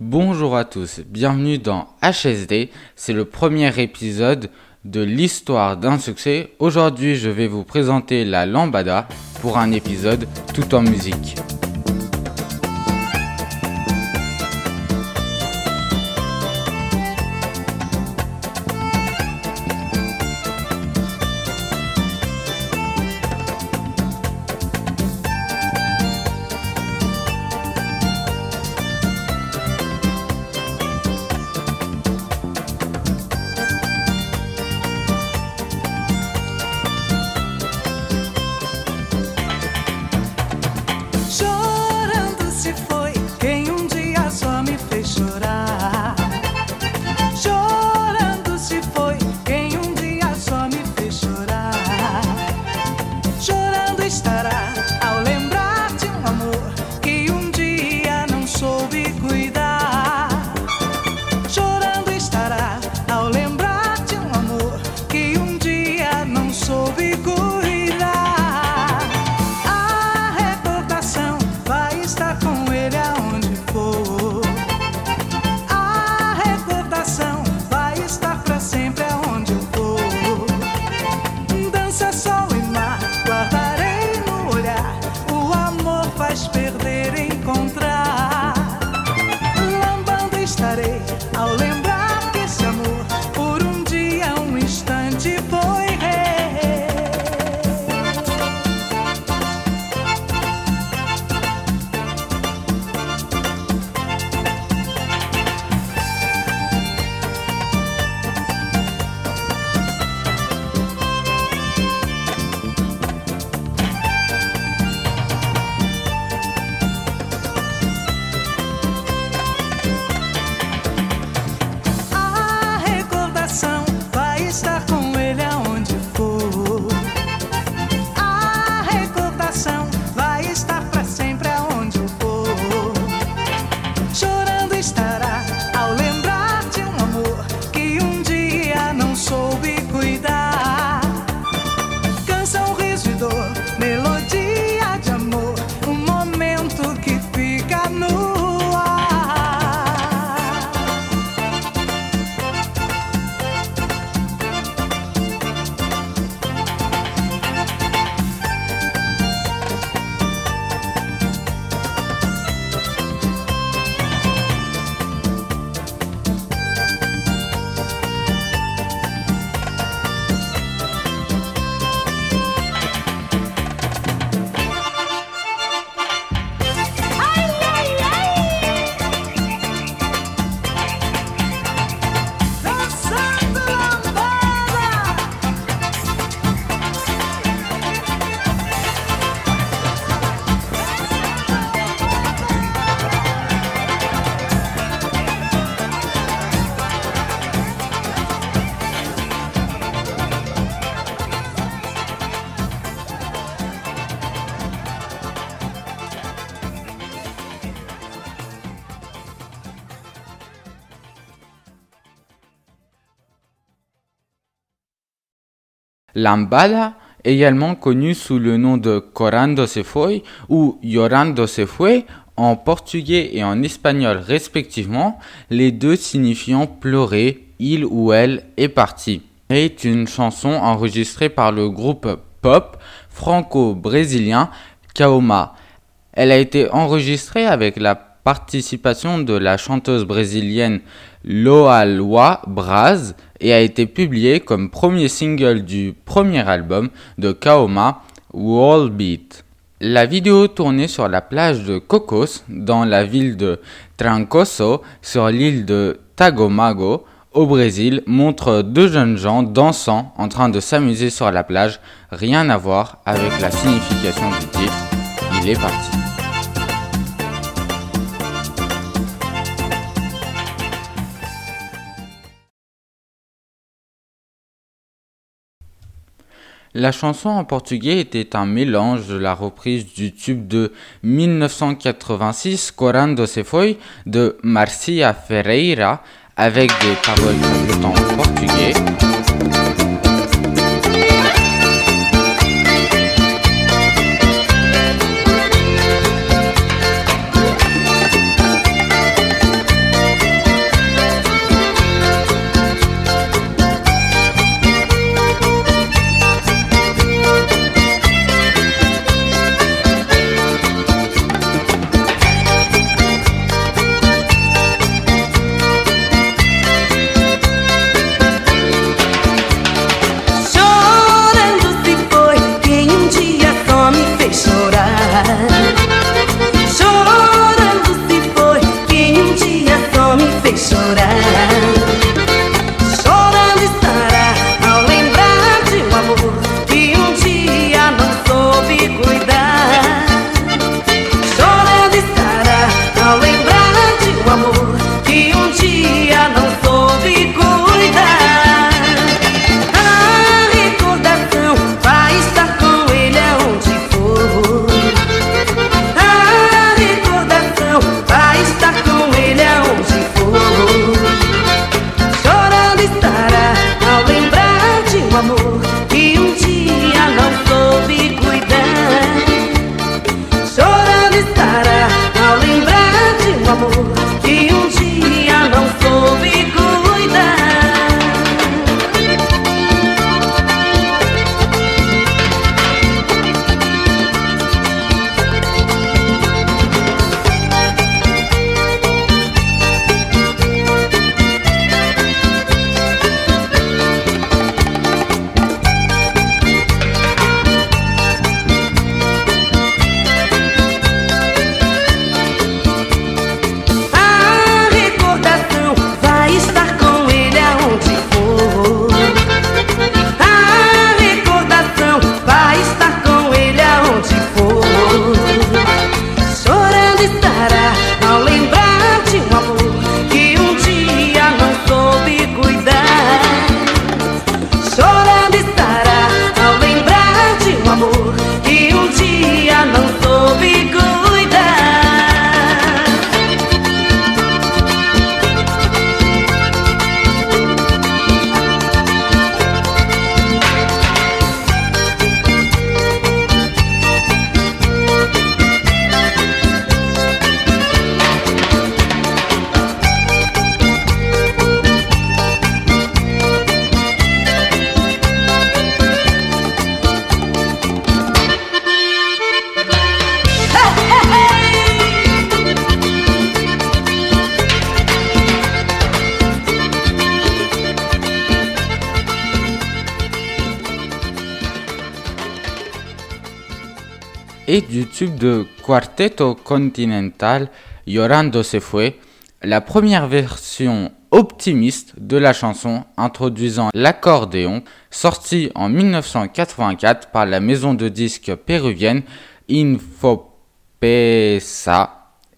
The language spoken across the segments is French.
Bonjour à tous, bienvenue dans HSD, c'est le premier épisode de l'histoire d'un succès. Aujourd'hui je vais vous présenter la lambada pour un épisode tout en musique. Lambada, également connu sous le nom de Corando se foi ou Llorando se fue en portugais et en espagnol respectivement, les deux signifiant pleurer, il ou elle est parti, est une chanson enregistrée par le groupe pop franco-brésilien Kaoma. Elle a été enregistrée avec la participation de la chanteuse brésilienne Loa Braz et a été publié comme premier single du premier album de Kaoma, Wall Beat. La vidéo tournée sur la plage de Cocos dans la ville de Trancoso sur l'île de Tagomago au Brésil montre deux jeunes gens dansant en train de s'amuser sur la plage, rien à voir avec la signification du titre. Il est parti. La chanson en portugais était un mélange de la reprise du tube de 1986 Corando se foi de Marcia Ferreira avec des paroles en portugais. Et du tube de Quarteto Continental Llorando se fue, la première version optimiste de la chanson introduisant l'accordéon, sortie en 1984 par la maison de disques péruvienne Infopesa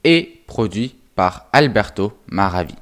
et produit par Alberto Maravi.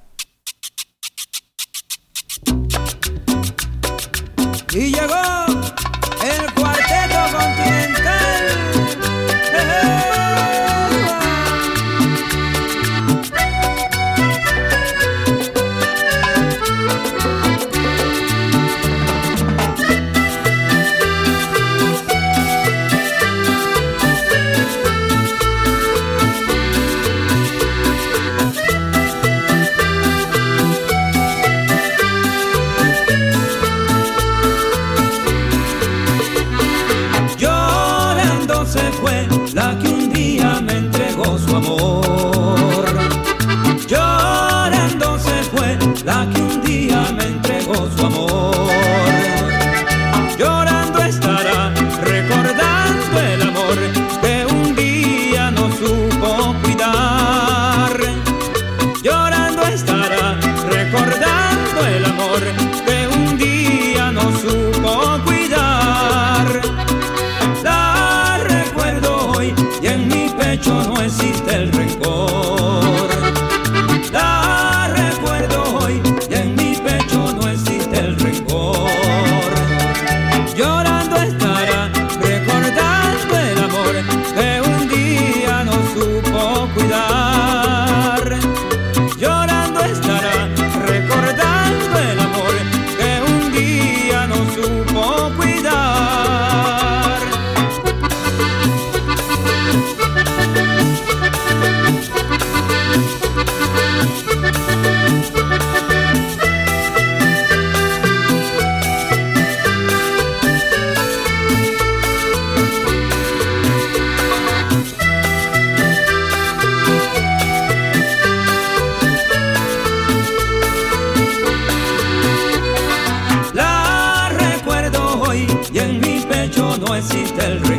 existe el rey.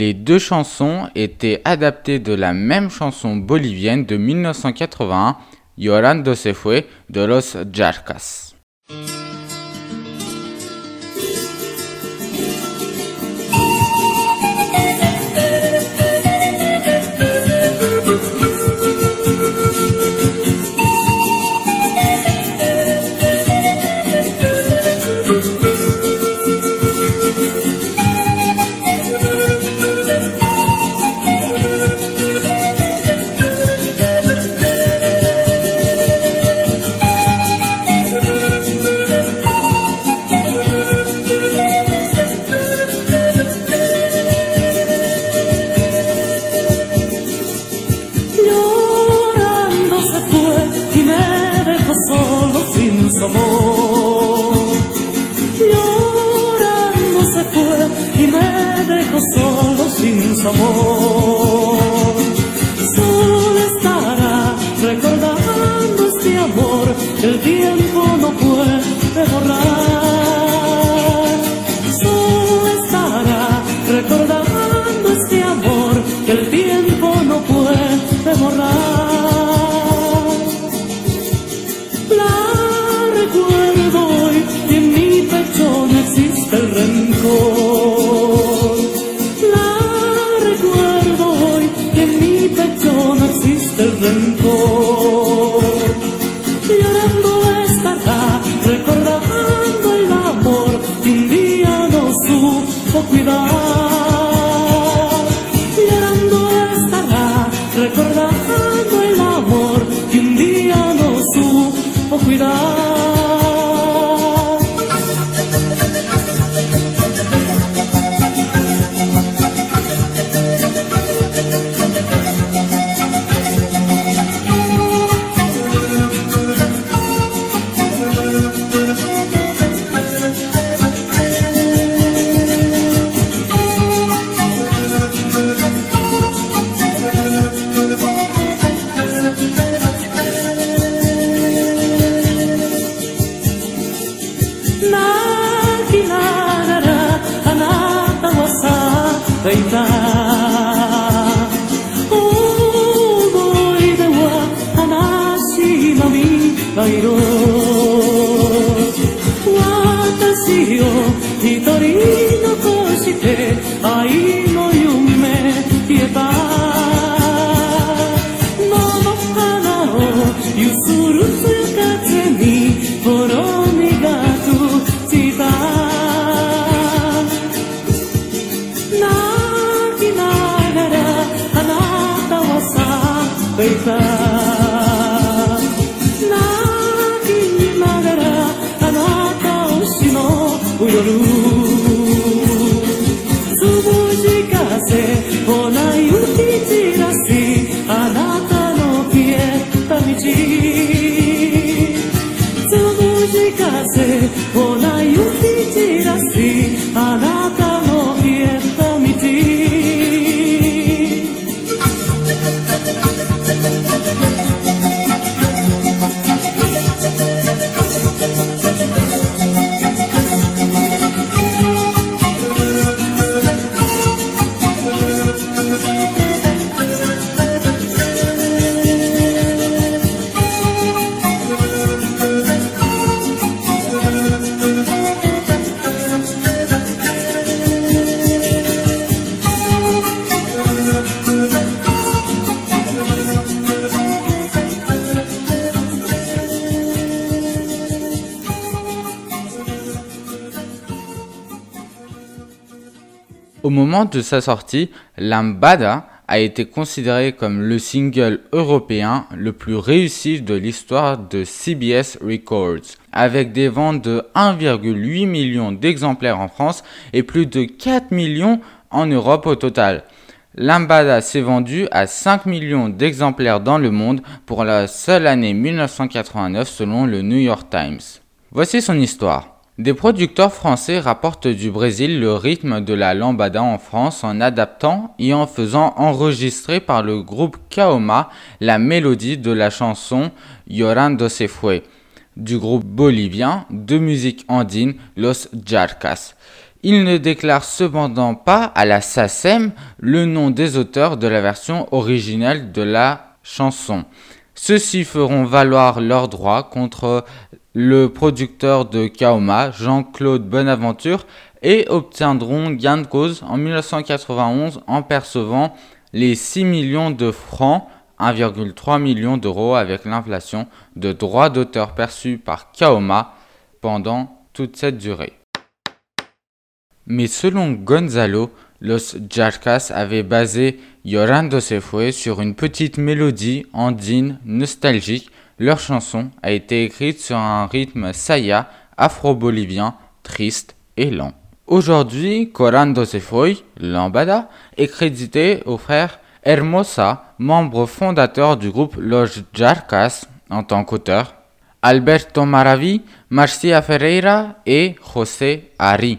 Les deux chansons étaient adaptées de la même chanson bolivienne de 1981, Llorando se fue, de Los Jarcas. Au moment de sa sortie, Lambada a été considéré comme le single européen le plus réussi de l'histoire de CBS Records, avec des ventes de 1,8 million d'exemplaires en France et plus de 4 millions en Europe au total. Lambada s'est vendu à 5 millions d'exemplaires dans le monde pour la seule année 1989 selon le New York Times. Voici son histoire. Des producteurs français rapportent du Brésil le rythme de la lambada en France en adaptant et en faisant enregistrer par le groupe Kaoma la mélodie de la chanson Llorando se fue du groupe bolivien de musique andine Los Jarcas. Ils ne déclarent cependant pas à la SACEM le nom des auteurs de la version originale de la chanson. Ceux-ci feront valoir leurs droits contre le producteur de Kaoma, Jean-Claude Bonaventure, et obtiendront gain de cause en 1991 en percevant les 6 millions de francs, 1,3 million d'euros avec l'inflation de droits d'auteur perçus par Kaoma pendant toute cette durée. Mais selon Gonzalo, Los Jarcas avaient basé Llorando se fue sur une petite mélodie andine nostalgique leur chanson a été écrite sur un rythme saya afro-bolivien triste et lent. Aujourd'hui, Corando se foi, Lambada, est crédité au frère Hermosa, membre fondateur du groupe Los Jarcas en tant qu'auteur, Alberto Maravi, Marcia Ferreira et José Ari.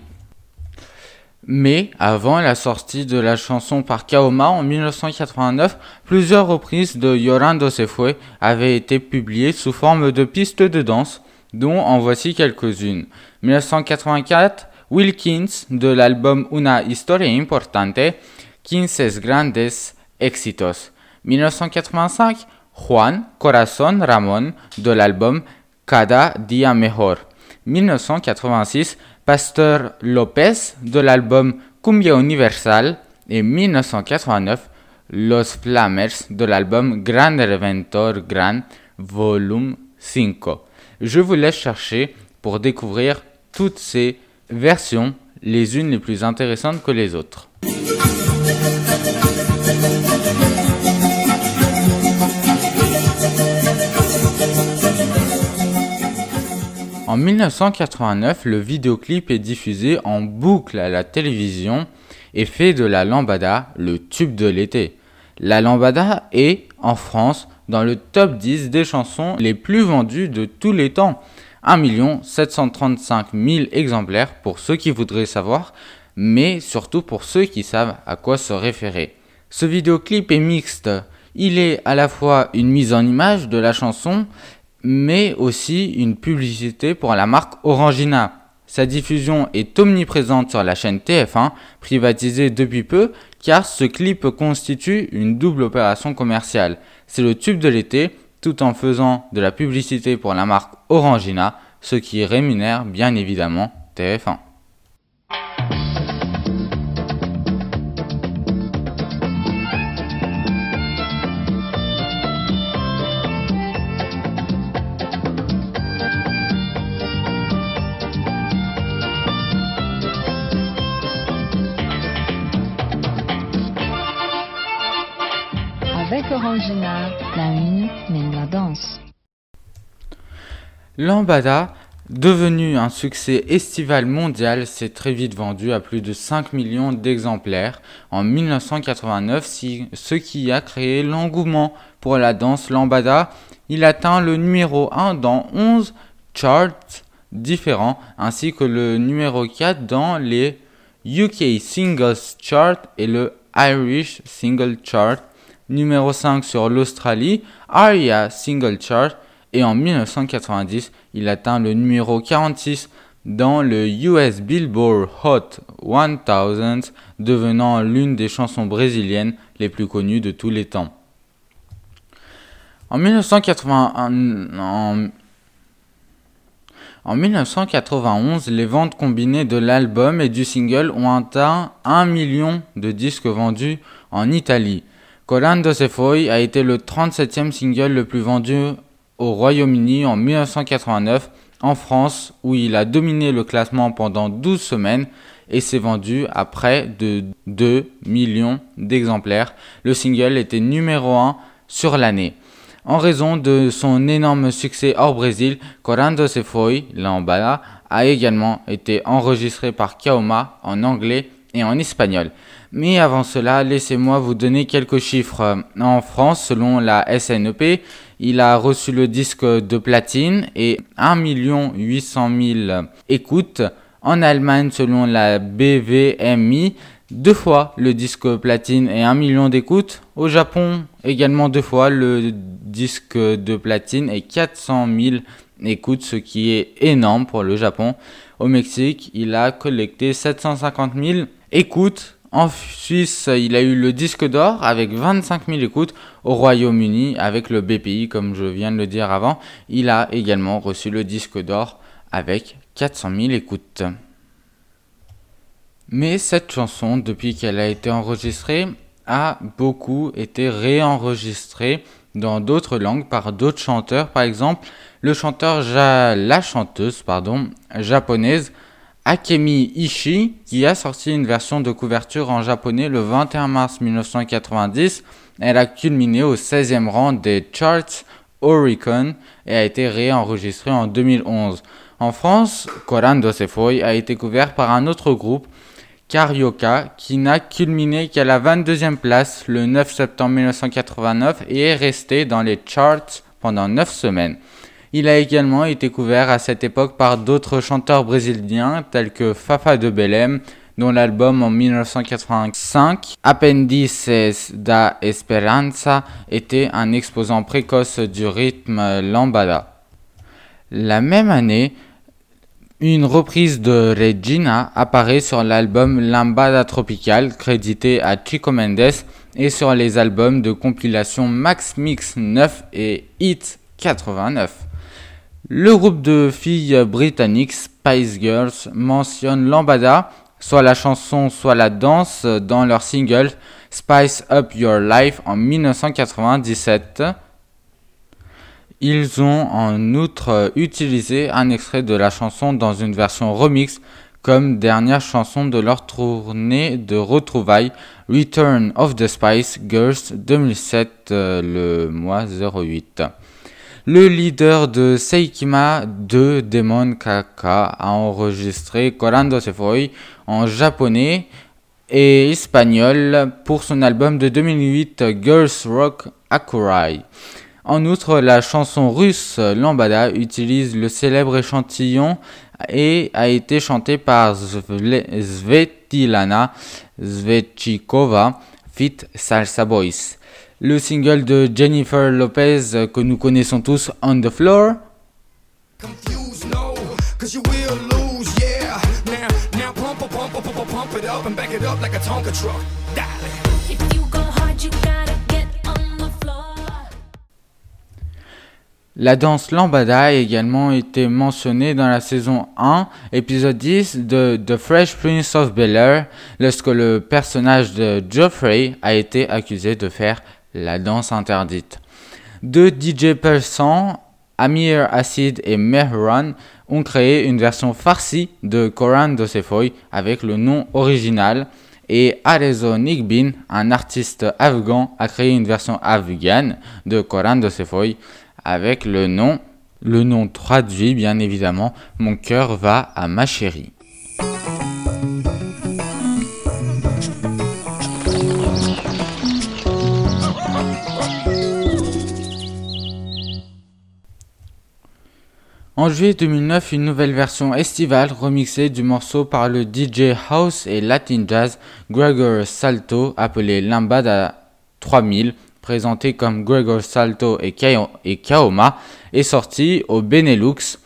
Mais avant la sortie de la chanson par Kaoma en 1989, plusieurs reprises de Llorando se fue avaient été publiées sous forme de pistes de danse, dont en voici quelques-unes. 1984, Wilkins de l'album Una Historia Importante, Quinces Grandes Éxitos. 1985, Juan Corazon Ramón de l'album Cada Día Mejor. 1986, Pasteur Lopez de l'album Cumbia Universal et 1989 Los Flamers de l'album Gran Reventor Gran Volume 5. Je vous laisse chercher pour découvrir toutes ces versions, les unes les plus intéressantes que les autres. En 1989, le vidéoclip est diffusé en boucle à la télévision et fait de la lambada le tube de l'été. La lambada est, en France, dans le top 10 des chansons les plus vendues de tous les temps. 1 735 000 exemplaires pour ceux qui voudraient savoir, mais surtout pour ceux qui savent à quoi se référer. Ce vidéoclip est mixte. Il est à la fois une mise en image de la chanson, mais aussi une publicité pour la marque Orangina. Sa diffusion est omniprésente sur la chaîne TF1, privatisée depuis peu, car ce clip constitue une double opération commerciale. C'est le tube de l'été, tout en faisant de la publicité pour la marque Orangina, ce qui rémunère bien évidemment TF1. Lambada, devenu un succès estival mondial, s'est très vite vendu à plus de 5 millions d'exemplaires en 1989, ce qui a créé l'engouement pour la danse lambada. Il atteint le numéro 1 dans 11 charts différents, ainsi que le numéro 4 dans les UK Singles Chart et le Irish Single Chart numéro 5 sur l'Australie, ARIA Single Chart, et en 1990, il atteint le numéro 46 dans le US Billboard Hot 1000, devenant l'une des chansons brésiliennes les plus connues de tous les temps. En 1991, en 1991, les ventes combinées de l'album et du single ont atteint 1 million de disques vendus en Italie. Colando se foi a été le 37e single le plus vendu au Royaume-Uni en 1989, en France où il a dominé le classement pendant 12 semaines et s'est vendu à près de 2 millions d'exemplaires. Le single était numéro 1 sur l'année. En raison de son énorme succès hors Brésil, Corando se foi, Lambada, a également été enregistré par Kaoma en anglais et en espagnol. Mais avant cela, laissez-moi vous donner quelques chiffres. En France, selon la SNEP, il a reçu le disque de platine et 1 800 000 écoutes. En Allemagne, selon la BVMI, deux fois le disque platine et 1 million d'écoutes. Au Japon, également deux fois le disque de platine et 400 000 écoutes, ce qui est énorme pour le Japon. Au Mexique, il a collecté 750 000 écoutes en Suisse, il a eu le disque d'or avec 25 000 écoutes. Au Royaume-Uni, avec le BPI, comme je viens de le dire avant, il a également reçu le disque d'or avec 400 000 écoutes. Mais cette chanson, depuis qu'elle a été enregistrée, a beaucoup été réenregistrée dans d'autres langues par d'autres chanteurs. Par exemple, le chanteur, la chanteuse, japonaise Akemi Ishii, qui a sorti une version de couverture en japonais le 21 mars 1990. Elle a culminé au 16e rang des charts Oricon et a été réenregistrée en 2011. En France, Corando Se Foi a été couvert par un autre groupe, Carioca, qui n'a culminé qu'à la 22e place le 9 septembre 1989 et est resté dans les charts pendant 9 semaines. Il a également été couvert à cette époque par d'autres chanteurs brésiliens tels que Fafa de Belém, dont l'album en 1985, Appendices da Esperança, était un exposant précoce du rythme lambada. La même année, une reprise de Regina apparaît sur l'album Lambada Tropical, crédité à Chico Mendes, et sur les albums de compilation Max Mix 9 et Hit 89. Le groupe de filles britanniques Spice Girls mentionne Lambada, soit la chanson, soit la danse, dans leur single Spice Up Your Life en 1997. Ils ont en outre utilisé un extrait de la chanson dans une version remix comme dernière chanson de leur tournée de retrouvailles Return of the Spice Girls 2007 euh, le mois 08. Le leader de Seikima de Demon Kaka a enregistré Corando Se en japonais et espagnol pour son album de 2008 Girls Rock Akurai. En outre, la chanson russe Lambada utilise le célèbre échantillon et a été chantée par Svetlana Svetchikova, fit Salsa Boys le single de Jennifer Lopez que nous connaissons tous, On the Floor. La danse lambada a également été mentionnée dans la saison 1, épisode 10 de The Fresh Prince of Bel-Air, lorsque le personnage de Geoffrey a été accusé de faire la danse interdite. Deux DJ persans, Amir Acid et Mehran, ont créé une version farcie de Koran Dosefoy avec le nom original et Arezo Nigbin, un artiste afghan, a créé une version afghane de Koran Dosefoy avec le nom, le nom traduit bien évidemment, Mon cœur va à ma chérie. En juillet 2009, une nouvelle version estivale remixée du morceau par le DJ House et Latin Jazz Gregor Salto, appelé Lambada 3000, présenté comme Gregor Salto et, Kaoma, est sortie au Benelux.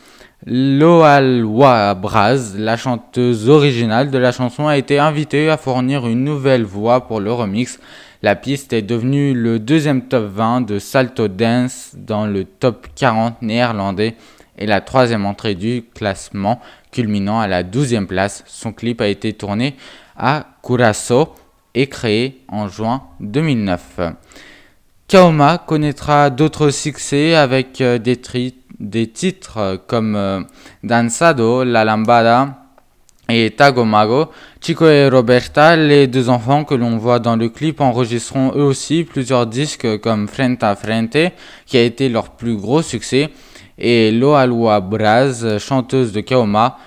Loalwa Braz, la chanteuse originale de la chanson, a été invitée à fournir une nouvelle voix pour le remix. La piste est devenue le deuxième top 20 de Salto Dance dans le top 40 néerlandais et la troisième entrée du classement, culminant à la douzième place. Son clip a été tourné à Curaçao et créé en juin 2009. Kaoma connaîtra d'autres succès avec euh, des, titres comme euh, Danzado, La Lambada et Tagomago. Chico et Roberta, les deux enfants que l'on voit dans le clip, enregistreront eux aussi plusieurs disques comme Frente a Frente, qui a été leur plus gros succès et Loalua Braz, chanteuse de Kaoma,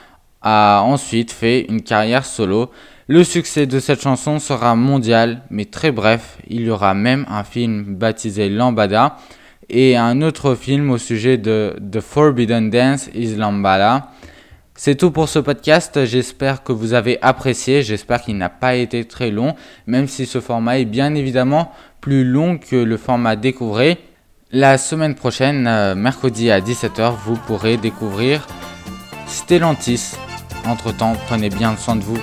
a ensuite fait une carrière solo. Le succès de cette chanson sera mondial, mais très bref. Il y aura même un film baptisé Lambada et un autre film au sujet de The Forbidden Dance is Lambada. C'est tout pour ce podcast, j'espère que vous avez apprécié, j'espère qu'il n'a pas été très long, même si ce format est bien évidemment plus long que le format découvert. La semaine prochaine, euh, mercredi à 17h, vous pourrez découvrir Stellantis. Entre temps, prenez bien soin de vous.